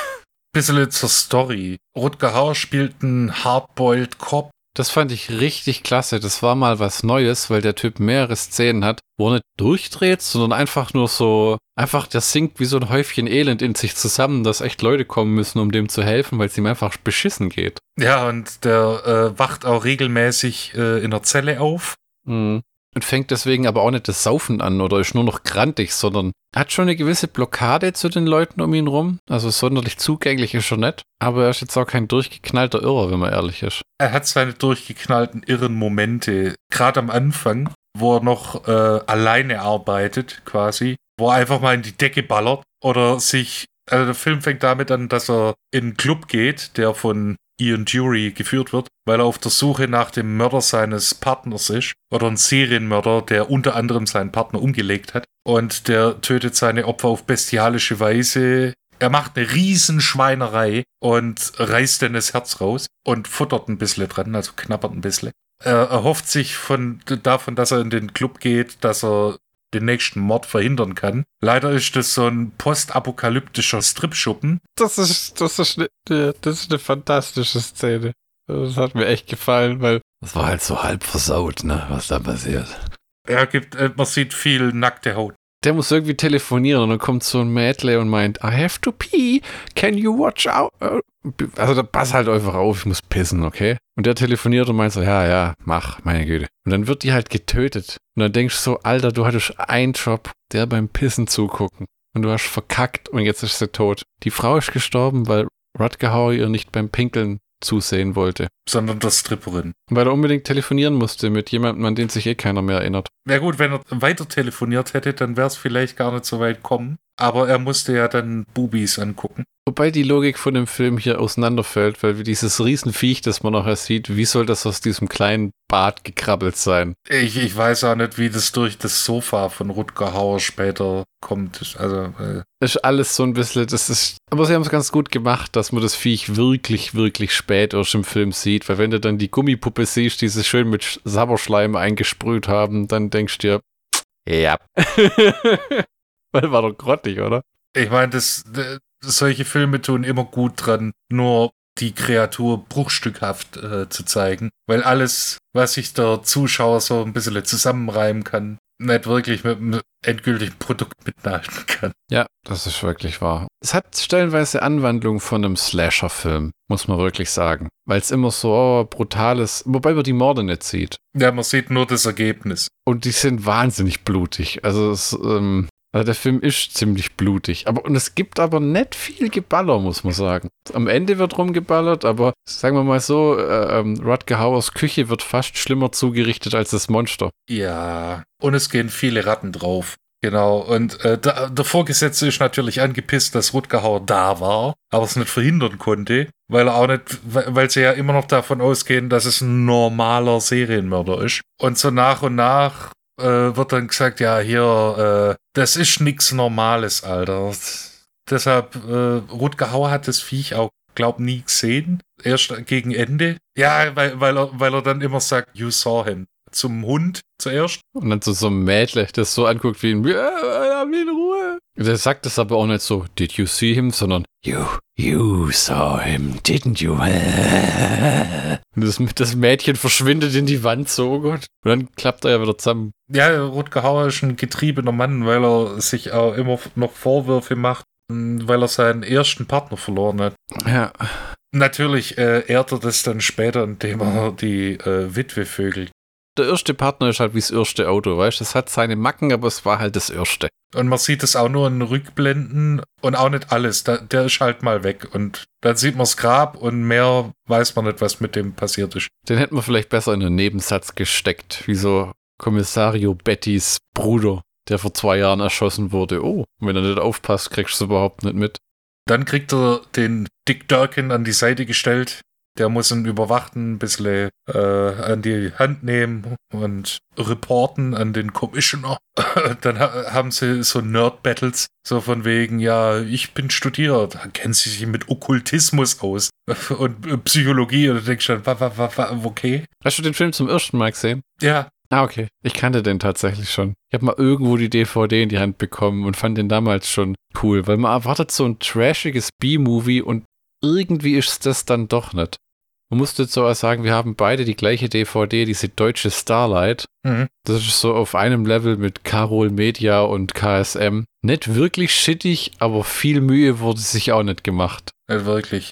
Bisschen zur Story. Rutger Hauer spielt einen Hardboiled Cop, Das fand ich richtig klasse. Das war mal was Neues, weil der Typ mehrere Szenen hat, wo er nicht durchdreht, sondern einfach nur so, einfach, der sinkt wie so ein Häufchen Elend in sich zusammen, dass echt Leute kommen müssen, um dem zu helfen, weil es ihm einfach beschissen geht. Ja, und der äh, wacht auch regelmäßig äh, in der Zelle auf. Mhm. Und fängt deswegen aber auch nicht das Saufen an oder ist nur noch grantig, sondern hat schon eine gewisse Blockade zu den Leuten um ihn rum. Also sonderlich zugänglich ist er nicht. Aber er ist jetzt auch kein durchgeknallter Irrer, wenn man ehrlich ist. Er hat seine durchgeknallten irren Momente, gerade am Anfang, wo er noch äh, alleine arbeitet, quasi, wo er einfach mal in die Decke ballert oder sich. Also der Film fängt damit an, dass er in einen Club geht, der von Ian Jury geführt wird, weil er auf der Suche nach dem Mörder seines Partners ist. Oder ein Serienmörder, der unter anderem seinen Partner umgelegt hat. Und der tötet seine Opfer auf bestialische Weise. Er macht eine Riesenschweinerei und reißt dann das Herz raus und futtert ein bisschen dran, also knabbert ein bisschen. Er erhofft sich von, davon, dass er in den Club geht, dass er den nächsten Mord verhindern kann. Leider ist das so ein postapokalyptischer Stripschuppen. Das ist, das ist, eine, das ist eine fantastische Szene. Das hat mir echt gefallen, weil. Das war halt so halb versaut, ne, was da passiert. Er gibt, äh, man sieht viel nackte Haut. Der muss irgendwie telefonieren und dann kommt so ein Mädle und meint, I have to pee, can you watch out? Also da pass halt einfach auf, ich muss pissen, okay? Und der telefoniert und meint so, ja, ja, mach, meine Güte. Und dann wird die halt getötet. Und dann denkst du so, Alter, du hattest einen Job, der beim Pissen zugucken. Und du hast verkackt und jetzt ist sie tot. Die Frau ist gestorben, weil Rutger Hauer ihr nicht beim Pinkeln zusehen wollte. Sondern der Stripperin. Weil er unbedingt telefonieren musste mit jemandem, an den sich eh keiner mehr erinnert. Ja gut, wenn er weiter telefoniert hätte, dann wäre es vielleicht gar nicht so weit kommen. Aber er musste ja dann Bubis angucken. Wobei die Logik von dem Film hier auseinanderfällt, weil dieses Riesenviech, das man nachher sieht, wie soll das aus diesem kleinen Bad gekrabbelt sein? Ich, ich weiß auch nicht, wie das durch das Sofa von Rutger Hauer später kommt. Also, äh, Das ist alles so ein bisschen, das ist, aber sie haben es ganz gut gemacht, dass man das Viech wirklich, wirklich spät erst im Film sieht, weil wenn du dann die Gummipuppe siehst, die sie schön mit Sabberschleim eingesprüht haben, dann denkst du dir, ja. weil war doch grottig, oder? ich meine, das, das, solche Filme tun immer gut dran, nur die Kreatur bruchstückhaft äh, zu zeigen. Weil alles, was sich der Zuschauer so ein bisschen zusammenreimen kann, nicht wirklich mit einem endgültigen Produkt mithalten kann. Ja, das ist wirklich wahr. Es hat stellenweise Anwandlung von einem Slasher-Film, muss man wirklich sagen. Weil es immer so oh, brutal ist, wobei man die Morde nicht sieht. Ja, man sieht nur das Ergebnis. Und die sind wahnsinnig blutig. Also, es, ähm, also der Film ist ziemlich blutig. Aber, und es gibt aber nicht viel Geballer, muss man sagen. Am Ende wird rumgeballert, aber sagen wir mal so, äh, ähm, Rutger Hauers Küche wird fast schlimmer zugerichtet als das Monster. Ja, und es gehen viele Ratten drauf. Genau, und äh, da, der Vorgesetzte ist natürlich angepisst, dass Rutger Hauer da war, aber es nicht verhindern konnte, weil er auch nicht, weil sie ja immer noch davon ausgehen, dass es ein normaler Serienmörder ist. Und so nach und nach äh, wird dann gesagt, ja, hier, äh, das ist nix Normales, Alter. Deshalb, äh, Rutger Hauer hat das Viech auch, glaub, nie gesehen. Erst gegen Ende. Ja, weil, weil, er, weil er dann immer sagt, you saw him. Zum Hund zuerst. Und dann so, so ein Mädle, das so anguckt wie ein, mich in Ruhe. Der sagt das aber auch nicht so, did you see him, sondern you, you saw him, didn't you? Das, das Mädchen verschwindet in die Wand so, oh Gott. Und dann klappt er ja wieder zusammen. Ja, Rutger Hauer ist ein getriebener Mann, weil er sich auch immer noch Vorwürfe macht, weil er seinen ersten Partner verloren hat. Ja. Natürlich äh, ehrt er das dann später, indem er die äh, Witwe vögelt. Der erste Partner ist halt wie das erste Auto, weißt du? Es hat seine Macken, aber es war halt das erste. Und man sieht es auch nur in Rückblenden und auch nicht alles. Da, der ist halt mal weg. Und dann sieht man das Grab und mehr weiß man nicht, was mit dem passiert ist. Den hätten wir vielleicht besser in einen Nebensatz gesteckt, wie so Kommissario Bettys Bruder, der vor zwei Jahren erschossen wurde. Oh, wenn er nicht aufpasst, kriegst du es überhaupt nicht mit. Dann kriegt er den Dick Durkin an die Seite gestellt. Der muss ihn überwachen, ein bisschen äh, an die Hand nehmen und reporten an den Commissioner. Dann ha haben sie so Nerd-Battles, so von wegen, ja, ich bin studiert, kennen sie sich mit Okkultismus aus und äh, Psychologie. Und du denkst schon, wa, wa, wa, wa, okay. Hast du den Film zum ersten Mal gesehen? Ja, Ah, okay. Ich kannte den tatsächlich schon. Ich habe mal irgendwo die DVD in die Hand bekommen und fand den damals schon cool, weil man erwartet so ein trashiges B-Movie und irgendwie ist das dann doch nicht. Man musste jetzt so sagen, wir haben beide die gleiche DVD, diese deutsche Starlight. Mhm. Das ist so auf einem Level mit Carol Media und KSM. Nicht wirklich shittig, aber viel Mühe wurde sich auch nicht gemacht. Nicht wirklich.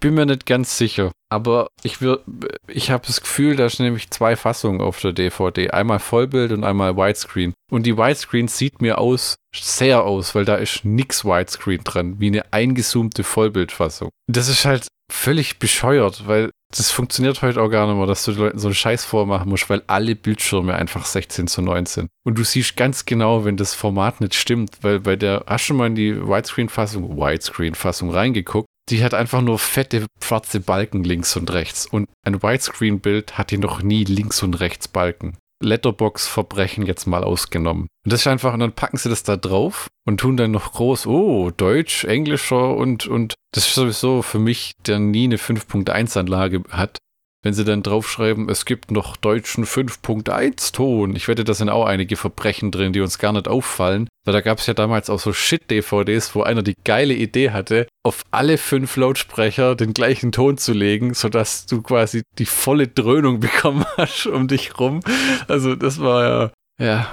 Bin mir nicht ganz sicher. Aber ich, wir- ich habe das Gefühl, da sind nämlich zwei Fassungen auf der DVD. Einmal Vollbild und einmal Widescreen. Und die Widescreen sieht mir aus, sehr aus, weil da ist nix Widescreen dran, wie eine eingezoomte Vollbildfassung. Das ist halt völlig bescheuert, weil das funktioniert heute auch gar nicht mehr, dass du den Leuten so einen Scheiß vormachen musst, weil alle Bildschirme einfach 16 zu 9 sind. Und du siehst ganz genau, wenn das Format nicht stimmt, weil bei der, hast du schon mal in die Widescreen-Fassung, Widescreen-Fassung reingeguckt? Die hat einfach nur fette schwarze Balken links und rechts. Und ein Widescreen-Bild hat hier noch nie links und rechts Balken. Letterbox-Verbrechen jetzt mal ausgenommen. Und das ist einfach, und dann packen sie das da drauf und tun dann noch groß, oh, Deutsch, Englischer und, und das ist sowieso für mich, der nie eine 5.1-Anlage hat. Wenn sie dann draufschreiben, es gibt noch deutschen 5.1-Ton. Ich wette, da sind auch einige Verbrechen drin, die uns gar nicht auffallen. Weil da gab es ja damals auch so Shit-DVDs, wo einer die geile Idee hatte, auf alle fünf Lautsprecher den gleichen Ton zu legen, sodass du quasi die volle Dröhnung bekommen hast um dich rum. Also das war ja, ja.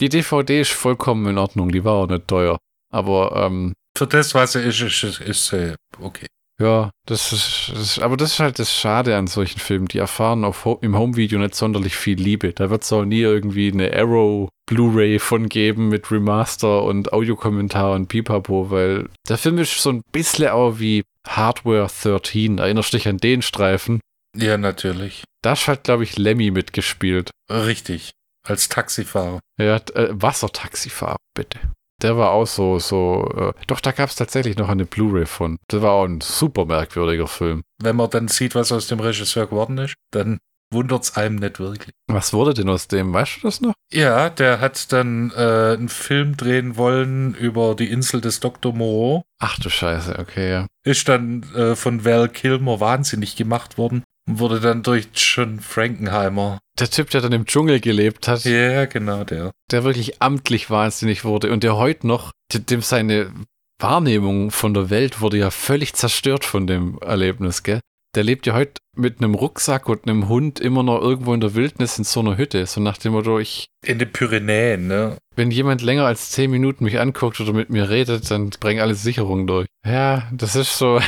Die DVD ist vollkommen in Ordnung, die war auch nicht teuer. Aber ähm, Für das, was ist, ist, ist, ist äh, okay. Ja, das ist, das ist, aber das ist halt das Schade an solchen Filmen. Die erfahren auf, im Homevideo nicht sonderlich viel Liebe. Da wird es auch nie irgendwie eine Arrow Blu-ray von geben mit Remaster und Audiokommentar und Pipapo, weil der Film ist so ein bisschen auch wie Hardware 13. Erinnerst du dich an den Streifen? Ja, natürlich. Da hat, glaube ich, Lemmy mitgespielt. Richtig. Als Taxifahrer. Er hat äh, Wassertaxifahrer, bitte. Der war auch so, so, äh, doch, da gab es tatsächlich noch eine Blu-ray von. Das war auch ein super merkwürdiger Film. Wenn man dann sieht, was aus dem Regisseur geworden ist, dann wundert es einem nicht wirklich. Was wurde denn aus dem? Weißt du das noch? Ja, der hat dann äh, einen Film drehen wollen über die Insel des Dr. Moreau. Ach du Scheiße, okay, ja. Ist dann äh, von Val Kilmer wahnsinnig gemacht worden und wurde dann durch John Frankenheimer. Der Typ, der dann im Dschungel gelebt hat, Ja, genau, der. der wirklich amtlich wahnsinnig wurde und der heute noch, de- dem seine Wahrnehmung von der Welt wurde ja völlig zerstört von dem Erlebnis, gell? Der lebt ja heute mit einem Rucksack und einem Hund immer noch irgendwo in der Wildnis in so einer Hütte. So nach dem Motto, ich, In den Pyrenäen, ne? wenn jemand länger als zehn Minuten mich anguckt oder mit mir redet, dann bringen alle Sicherungen durch. Ja, das ist so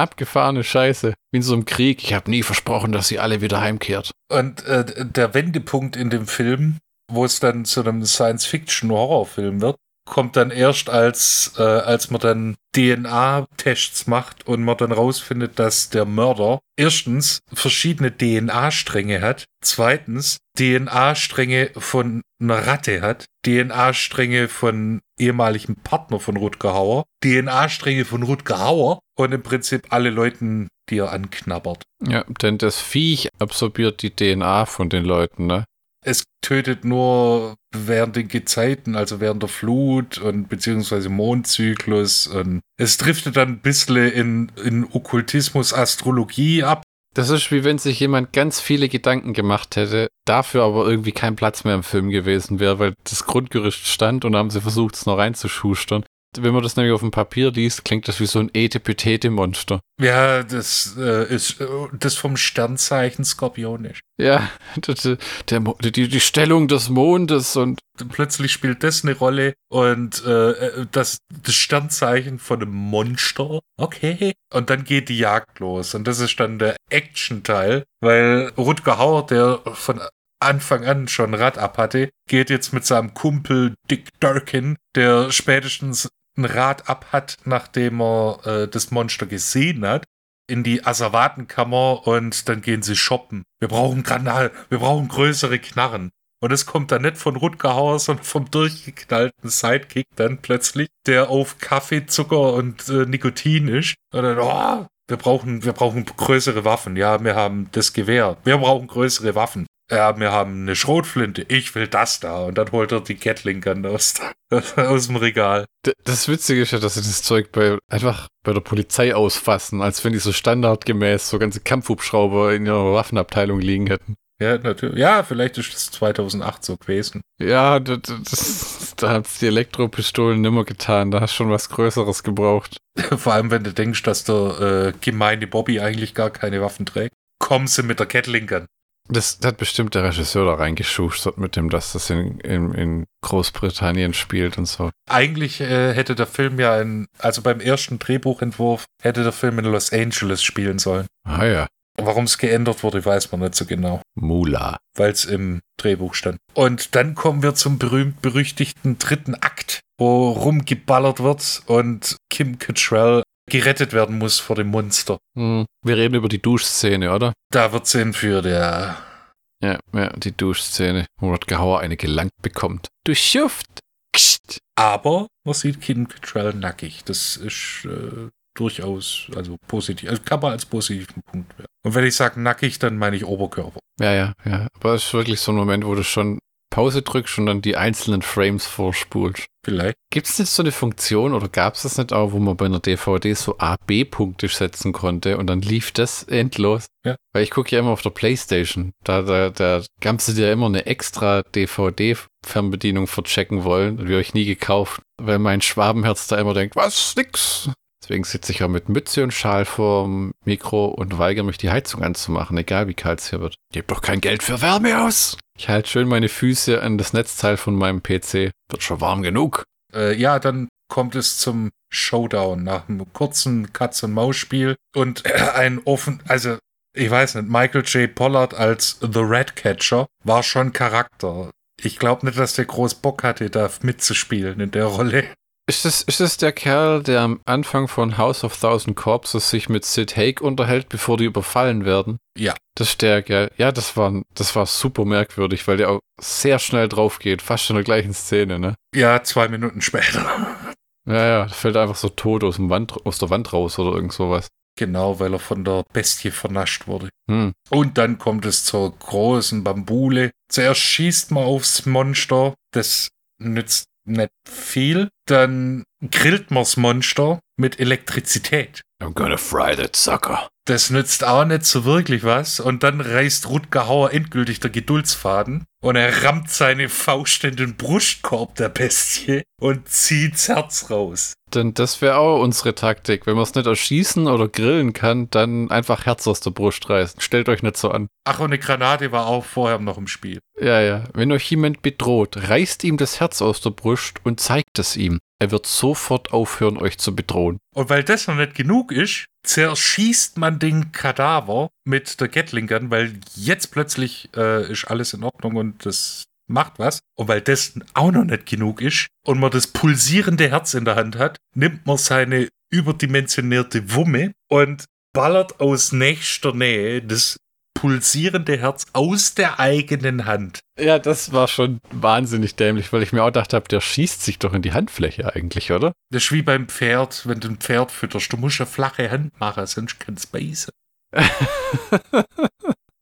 abgefahrene Scheiße. Wie in so einem Krieg. Ich habe nie versprochen, dass sie alle wieder heimkehrt. Und äh, der Wendepunkt in dem Film, wo es dann zu einem Science-Fiction-Horrorfilm wird, kommt dann erst, als, äh, als man dann DNA-Tests macht und man dann rausfindet, dass der Mörder erstens verschiedene DNA-Stränge hat, zweitens DNA-Stränge von einer Ratte hat, DNA-Stränge von ehemaligem Partner von Rutger Hauer, DNA-Stränge von Rutger Hauer und im Prinzip alle Leuten, die er anknabbert. Ja, denn das Viech absorbiert die DNA von den Leuten, ne? Es tötet nur während den Gezeiten, also während der Flut und beziehungsweise Mondzyklus und es driftet dann ein bisschen in, in Okkultismus, Astrologie ab. Das ist wie wenn sich jemand ganz viele Gedanken gemacht hätte, dafür aber irgendwie kein Platz mehr im Film gewesen wäre, weil das Grundgerüst stand und haben sie versucht, es noch reinzuschustern. Wenn man das nämlich auf dem Papier liest, klingt das wie so ein Etepetete-Monster. Ja, das äh, ist äh, das vom Sternzeichen Skorpionisch. Ja, der, Mo- die, die Stellung des Mondes und Plötzlich spielt das eine Rolle und äh, äh, das, das Sternzeichen von einem Monster. Okay. Und dann geht die Jagd los. Und das ist dann der Action-Teil, weil Rutger Hauer, der von Anfang an schon Rad ab hatte, geht jetzt mit seinem Kumpel Dick Durkin, der spätestens ein Rad ab hat, nachdem er äh, das Monster gesehen hat, in die Asservatenkammer und dann gehen sie shoppen. Wir brauchen Granal, wir brauchen größere Knarren. Und es kommt dann nicht von Rutger Hauer, sondern vom durchgeknallten Sidekick dann plötzlich, der auf Kaffee, Zucker und äh, Nikotin ist. Und dann, oh, wir brauchen, wir brauchen größere Waffen. Ja, wir haben das Gewehr. Wir brauchen größere Waffen. Ja, wir haben eine Schrotflinte. Ich will das da. Und dann holt er die Gatling Gun aus, aus dem Regal. Das Witzige ist ja, dass sie das Zeug bei, einfach bei der Polizei ausfassen, als wenn die so standardgemäß so ganze Kampfhubschrauber in ihrer Waffenabteilung liegen hätten. Ja, natürlich. Ja, vielleicht ist das 2008 so gewesen. Ja, das, das, da hat's die Elektropistolen nimmer getan. Da hast schon was Größeres gebraucht. Vor allem, wenn du denkst, dass der äh, gemeine Bobby eigentlich gar keine Waffen trägt. Kommen sie mit der Kettlinkern. Das hat bestimmt der Regisseur da reingeschustert mit dem, dass das in, in, in Großbritannien spielt und so. Eigentlich äh, hätte der Film ja in, also beim ersten Drehbuchentwurf hätte der Film in Los Angeles spielen sollen. Ah ja. Warum es geändert wurde, weiß man nicht so genau. Mula. Weil es im Drehbuch stand. Und dann kommen wir zum berühmt-berüchtigten dritten Akt, wo rumgeballert wird und Kim Cattrall gerettet werden muss vor dem Monster. Hm. Wir reden über die Duschszene, oder? Da wird sie entführt, ja. Ja, ja, die Duschszene, wo Rutger eine gelangt bekommt. Du Schuft! Kst. Aber man sieht Kim Cattrall nackig. Das ist äh, durchaus, also positiv, also kann man als positiven Punkt werden. Und wenn ich sage nackig, dann meine ich Oberkörper. Ja, ja, ja. Aber es ist wirklich so ein Moment, wo du schon Pause drückst und dann die einzelnen Frames vorspulst. Vielleicht. Gibt es nicht so eine Funktion oder gab es das nicht auch, wo man bei einer DVD so A-B-Punkte setzen konnte und dann lief das endlos? Ja. Weil ich gucke ja immer auf der Playstation. Da, da, da gab es ja immer eine extra DVD-Fernbedienung verchecken wollen und die habe ich nie gekauft, weil mein Schwabenherz da immer denkt, was, nix. Deswegen sitze ich auch mit Mütze und Schal vorm Mikro und weigere mich, die Heizung anzumachen, egal wie kalt es hier wird. Gebt doch kein Geld für Wärme aus! Ich halte schön meine Füße an das Netzteil von meinem PC. Wird schon warm genug. Äh, ja, dann kommt es zum Showdown nach einem kurzen Katz-und-Maus-Spiel und ein offen, also ich weiß nicht, Michael J. Pollard als The Red Catcher war schon Charakter. Ich glaube nicht, dass der groß Bock hatte, da mitzuspielen in der Rolle. Ist das, ist das der Kerl, der am Anfang von House of Thousand Corpses sich mit Sid Haig unterhält, bevor die überfallen werden? Ja. Das ist der, gell? Ja, das war, das war super merkwürdig, weil der auch sehr schnell drauf geht, fast in der gleichen Szene, ne? Ja, zwei Minuten später. Ja, ja, fällt einfach so tot aus, dem Wand, aus der Wand raus oder irgend sowas. Genau, weil er von der Bestie vernascht wurde. Hm. Und dann kommt es zur großen Bambule. Zuerst schießt man aufs Monster. Das nützt nicht viel. Dann grillt man das Monster mit Elektrizität. I'm gonna fry that sucker. Das nützt auch nicht so wirklich was. Und dann reißt Rutger Hauer endgültig der Geduldsfaden und er rammt seine Faust in den Brustkorb der Bestie und zieht's Herz raus. Denn das wäre auch unsere Taktik. Wenn man es nicht erschießen oder grillen kann, dann einfach Herz aus der Brust reißen. Stellt euch nicht so an. Ach, und eine Granate war auch vorher noch im Spiel. Ja, ja. Wenn euch jemand bedroht, reißt ihm das Herz aus der Brust und zeigt es ihm. Er wird sofort aufhören, euch zu bedrohen. Und weil das noch nicht genug ist, zerschießt man den Kadaver mit der Gatling Gun, weil jetzt plötzlich äh, ist alles in Ordnung und das macht was. Und weil das auch noch nicht genug ist und man das pulsierende Herz in der Hand hat, nimmt man seine überdimensionierte Wumme und ballert aus nächster Nähe das pulsierende Herz aus der eigenen Hand. Ja, das war schon wahnsinnig dämlich, weil ich mir auch gedacht habe, der schießt sich doch in die Handfläche eigentlich, oder? Das ist wie beim Pferd, wenn du ein Pferd fütterst. Du musst eine flache Hand machen, sonst kannst du beißen.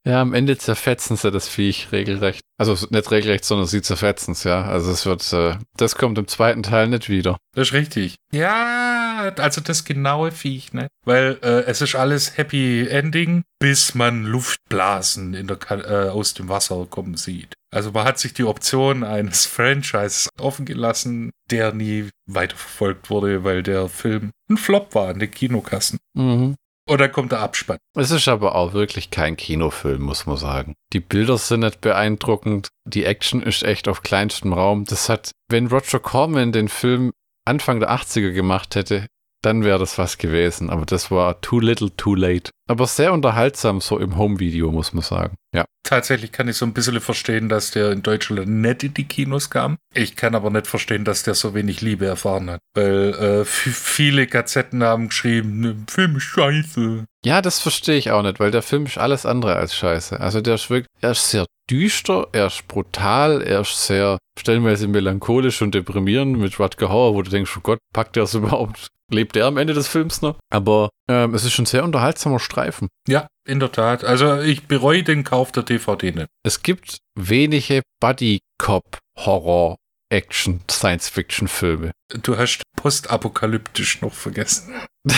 Ja, am Ende zerfetzen sie das Viech regelrecht. Also nicht regelrecht, sondern sie zerfetzen es, ja. Also es wird, äh, das kommt im zweiten Teil nicht wieder. Das ist richtig. Ja, also das genaue Viech, ne? Weil äh, es ist alles Happy Ending, bis man Luftblasen in der Ka äh, aus dem Wasser kommen sieht. Also man hat sich die Option eines Franchises offen gelassen, der nie weiterverfolgt wurde, weil der Film ein Flop war an den Kinokassen. Mhm. Dann kommt der Abspann. Es ist aber auch wirklich kein Kinofilm, muss man sagen. Die Bilder sind nicht beeindruckend. Die Action ist echt auf kleinstem Raum. Das hat, wenn Roger Corman den Film Anfang der 80er gemacht hätte, dann wäre das was gewesen. Aber das war too little, too late. Aber sehr unterhaltsam, so im Home-Video, muss man sagen. Ja. Tatsächlich kann ich so ein bisschen verstehen, dass der in Deutschland nicht in die Kinos kam. Ich kann aber nicht verstehen, dass der so wenig Liebe erfahren hat. Weil äh, viele Gazetten haben geschrieben, der Film ist scheiße. Ja, das verstehe ich auch nicht, weil der Film ist alles andere als scheiße. Also der ist wirklich, er ist sehr düster, er ist brutal, er ist sehr stellenweise melancholisch und deprimierend mit Rutger Hauer, wo du denkst, oh Gott, packt er es überhaupt? Lebt er am Ende des Films noch? Aber ähm, es ist schon sehr unterhaltsamer Streifen. Ja, in der Tat. Also ich bereue den Kauf der DVD nicht. Es gibt wenige Buddy-Cop-Horror Action, Science-Fiction-Filme. Du hast postapokalyptisch noch vergessen.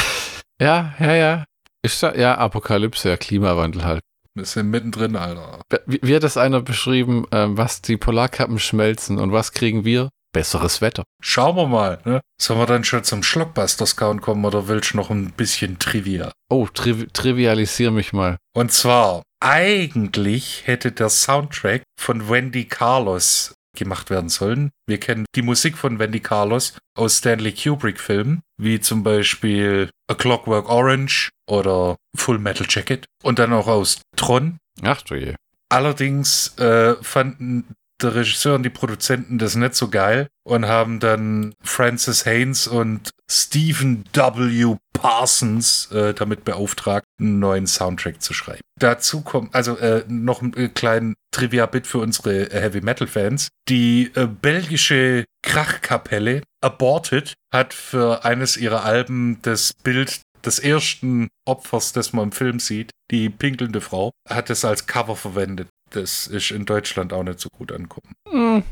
ja, ja, ja. Ist da, ja, Apokalypse, ja, Klimawandel halt. Wir sind mittendrin, Alter. Wie, wie hat das einer beschrieben, ähm, was die Polarkappen schmelzen und was kriegen wir? Besseres Wetter. Schauen wir mal, ne? Sollen wir dann schon zum Schlockbusters-Count kommen oder willst du noch ein bisschen Trivia? Oh, tri trivialisier mich mal. Und zwar, eigentlich hätte der Soundtrack von Wendy Carlos gemacht werden sollen. Wir kennen die Musik von Wendy Carlos aus Stanley Kubrick-Filmen, wie zum Beispiel A Clockwork Orange oder Full Metal Jacket und dann auch aus Tron. Ach du je. Allerdings äh, fanden der Regisseur und die Produzenten das nicht so geil und haben dann Francis Haynes und Stephen W. Parsons äh, damit beauftragt, einen neuen Soundtrack zu schreiben. Dazu kommt, also äh, noch ein äh, kleinen Trivia-Bit für unsere äh, Heavy Metal-Fans. Die äh, belgische Krachkapelle Aborted hat für eines ihrer Alben das Bild des ersten Opfers, das man im Film sieht, die pinkelnde Frau, hat es als Cover verwendet das ist in Deutschland auch nicht so gut ankommen. Mhm.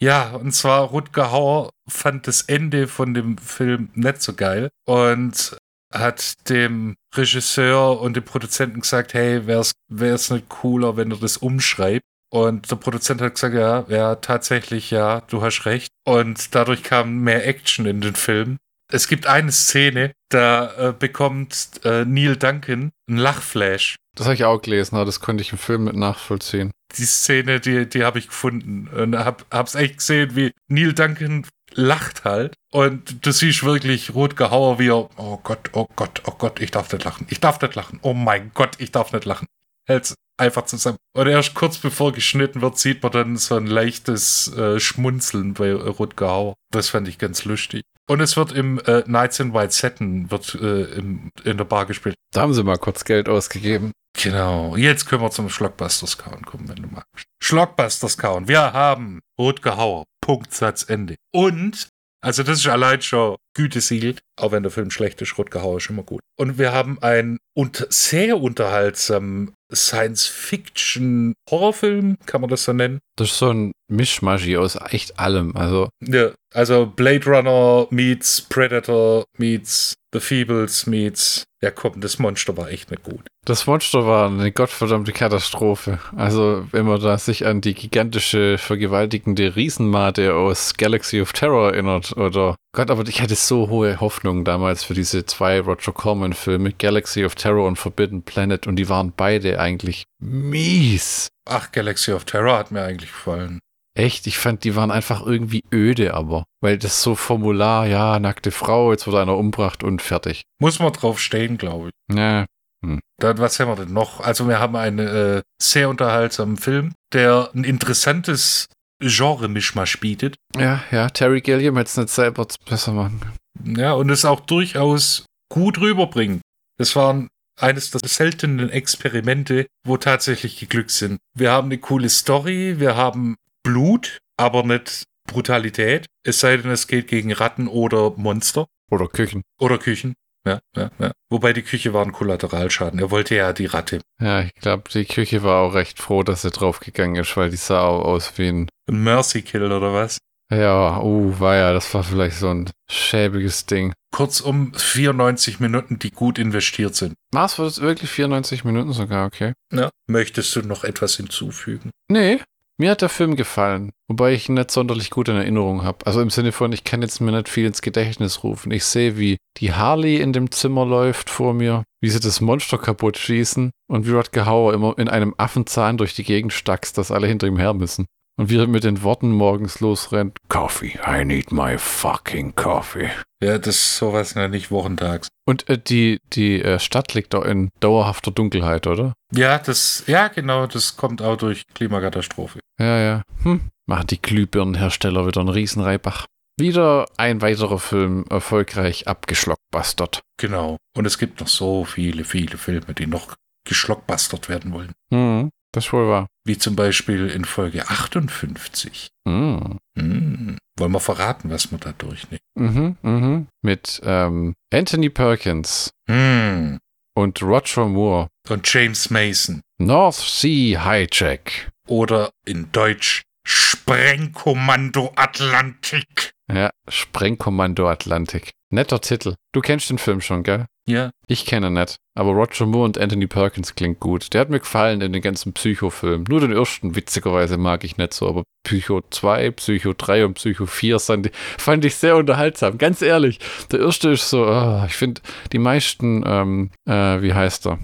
Ja, und zwar Rutger Hauer fand das Ende von dem Film nicht so geil und hat dem Regisseur und dem Produzenten gesagt, hey, wäre es nicht cooler, wenn er das umschreibt? Und der Produzent hat gesagt, ja, ja, tatsächlich, ja, du hast recht. Und dadurch kam mehr Action in den Film. Es gibt eine Szene, da äh, bekommt äh, Neil Duncan einen Lachflash das habe ich auch gelesen, aber das konnte ich im Film mit nachvollziehen. Die Szene, die, die habe ich gefunden und hab, hab's echt gesehen, wie Neil Duncan lacht halt und du siehst wirklich Rotger Hauer, wie er, oh Gott, oh Gott, oh Gott, ich darf nicht lachen, ich darf nicht lachen, oh mein Gott, ich darf nicht lachen. Hält's einfach zusammen. Und erst kurz bevor geschnitten wird, sieht man dann so ein leichtes äh, Schmunzeln bei Rutger Hauer. Das fand ich ganz lustig. Und es wird im äh, Nights in White Satin wird äh, im, in der Bar gespielt. Da haben sie mal kurz Geld ausgegeben. Genau. Jetzt können wir zum Schlockbusters Count kommen, wenn du magst. Schlockbusters Count. Wir haben Rotger Hauer. Punkt, Satz, Ende. Und, also das ist allein schon Gütesiegel, auch wenn der Film schlecht ist, Rutger Hauer ist immer gut. Und wir haben einen unter sehr unterhaltsamen Science-Fiction-Horrorfilm, kann man das so nennen? Das ist so ein Mischmaschi aus echt allem. Also, ja, also Blade Runner meets Predator meets The Feebles meets. Ja, komm, das Monster war echt nicht gut. Das Monster war eine gottverdammte Katastrophe. Also, wenn man da sich an die gigantische, vergewaltigende Riesenmate aus Galaxy of Terror erinnert oder Gott, aber ich hatte so hohe Hoffnungen damals für diese zwei Roger Corman-Filme, Galaxy of Terror und Forbidden Planet, und die waren beide eigentlich mies. Ach, Galaxy of Terror hat mir eigentlich gefallen. Echt, ich fand, die waren einfach irgendwie öde, aber. Weil das so Formular, ja, nackte Frau, jetzt wurde einer umbracht und fertig. Muss man drauf stehen, glaube ich. Ja. Hm. Dann, was haben wir denn noch? Also, wir haben einen äh, sehr unterhaltsamen Film, der ein interessantes Genre-Mischmasch bietet. Ja, ja, Terry Gilliam hätte es nicht selber besser machen Ja, und es auch durchaus gut rüberbringen. Das waren eines der seltenen Experimente, wo tatsächlich geglückt sind. Wir haben eine coole Story, wir haben Blut, aber nicht Brutalität. Es sei denn, es geht gegen Ratten oder Monster. Oder Küchen. Oder Küchen. Ja, ja, ja. Wobei die Küche war ein Kollateralschaden. Er wollte ja die Ratte. Ja, ich glaube, die Küche war auch recht froh, dass er draufgegangen ist, weil die sah auch aus wie ein. Ein Mercy Kill oder was? Ja, uh, war ja, das war vielleicht so ein schäbiges Ding. Kurzum, 94 Minuten, die gut investiert sind. Was, war das wirklich 94 Minuten sogar, okay? Ja. Möchtest du noch etwas hinzufügen? Nee, mir hat der Film gefallen, wobei ich ihn nicht sonderlich gut in Erinnerung habe. Also im Sinne von, ich kann jetzt mir nicht viel ins Gedächtnis rufen. Ich sehe, wie die Harley in dem Zimmer läuft vor mir, wie sie das Monster kaputt schießen und wie Rodger Hauer immer in einem Affenzahn durch die Gegend stackst, dass alle hinter ihm her müssen. Und wie er mit den Worten morgens losrennt. Coffee, I need my fucking coffee. Ja, das ist sowas ja nicht wochentags. Und äh, die, die äh, Stadt liegt doch in dauerhafter Dunkelheit, oder? Ja, das, ja, genau, das kommt auch durch Klimakatastrophe. Ja, ja. Hm. Machen die Glühbirnenhersteller wieder einen Riesenreibach. Wieder ein weiterer Film erfolgreich abgeschlockbastert. Genau. Und es gibt noch so viele, viele Filme, die noch geschlockbastert werden wollen. Hm, das ist wohl wahr. Wie zum Beispiel in Folge 58. Hm. Hm. Wollen wir verraten, was wir da durchnehmen? Mhm, mhm. Mit ähm, Anthony Perkins Hm. und Roger Moore. Und James Mason. North Sea Hijack. Oder in Deutsch Sprengkommando Atlantik. Ja, Sprengkommando Atlantik. Netter Titel. Du kennst den Film schon, gell? Ja. Ich kenne ihn nicht. Aber Roger Moore und Anthony Perkins klingt gut. Der hat mir gefallen in den ganzen Psycho-Filmen. Nur den ersten, witzigerweise, mag ich nicht so. Aber Psycho 2, Psycho 3 und Psycho 4 fand ich, fand ich sehr unterhaltsam. Ganz ehrlich. Der erste ist so, ah, ich finde, die meisten, ähm, äh, wie heißt er?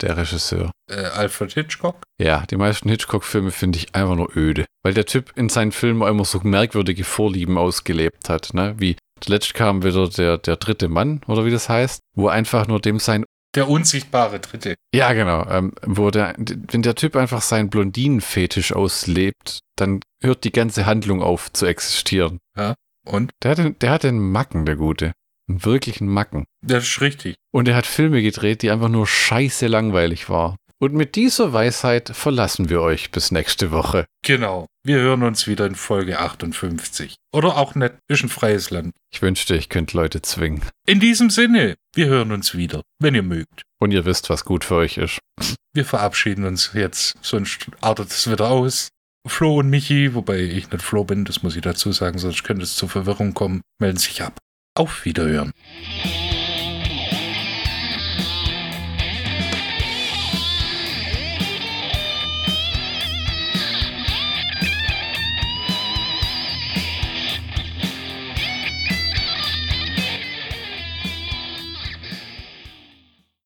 Der Regisseur. Äh, Alfred Hitchcock. Ja, die meisten Hitchcock-Filme finde ich einfach nur öde. Weil der Typ in seinen Filmen immer so merkwürdige Vorlieben ausgelebt hat, ne? Wie zuletzt kam wieder der, der dritte Mann, oder wie das heißt, wo einfach nur dem sein. Der unsichtbare Dritte. Ja, genau. Ähm, wo der, wenn der Typ einfach seinen Blondinenfetisch auslebt, dann hört die ganze Handlung auf zu existieren. Und? Der hat, den, der hat den Macken, der Gute. Einen wirklichen Macken. Das ist richtig. Und er hat Filme gedreht, die einfach nur scheiße langweilig waren. Und mit dieser Weisheit verlassen wir euch bis nächste Woche. Genau. Wir hören uns wieder in Folge 58. Oder auch nicht. Ist ein freies Land. Ich wünschte, ich könnte Leute zwingen. In diesem Sinne, wir hören uns wieder, wenn ihr mögt. Und ihr wisst, was gut für euch ist. Wir verabschieden uns jetzt, sonst artet es wieder aus. Flo und Michi, wobei ich nicht Flo bin, das muss ich dazu sagen, sonst könnte es zur Verwirrung kommen, melden sich ab. Auf Wiederhören.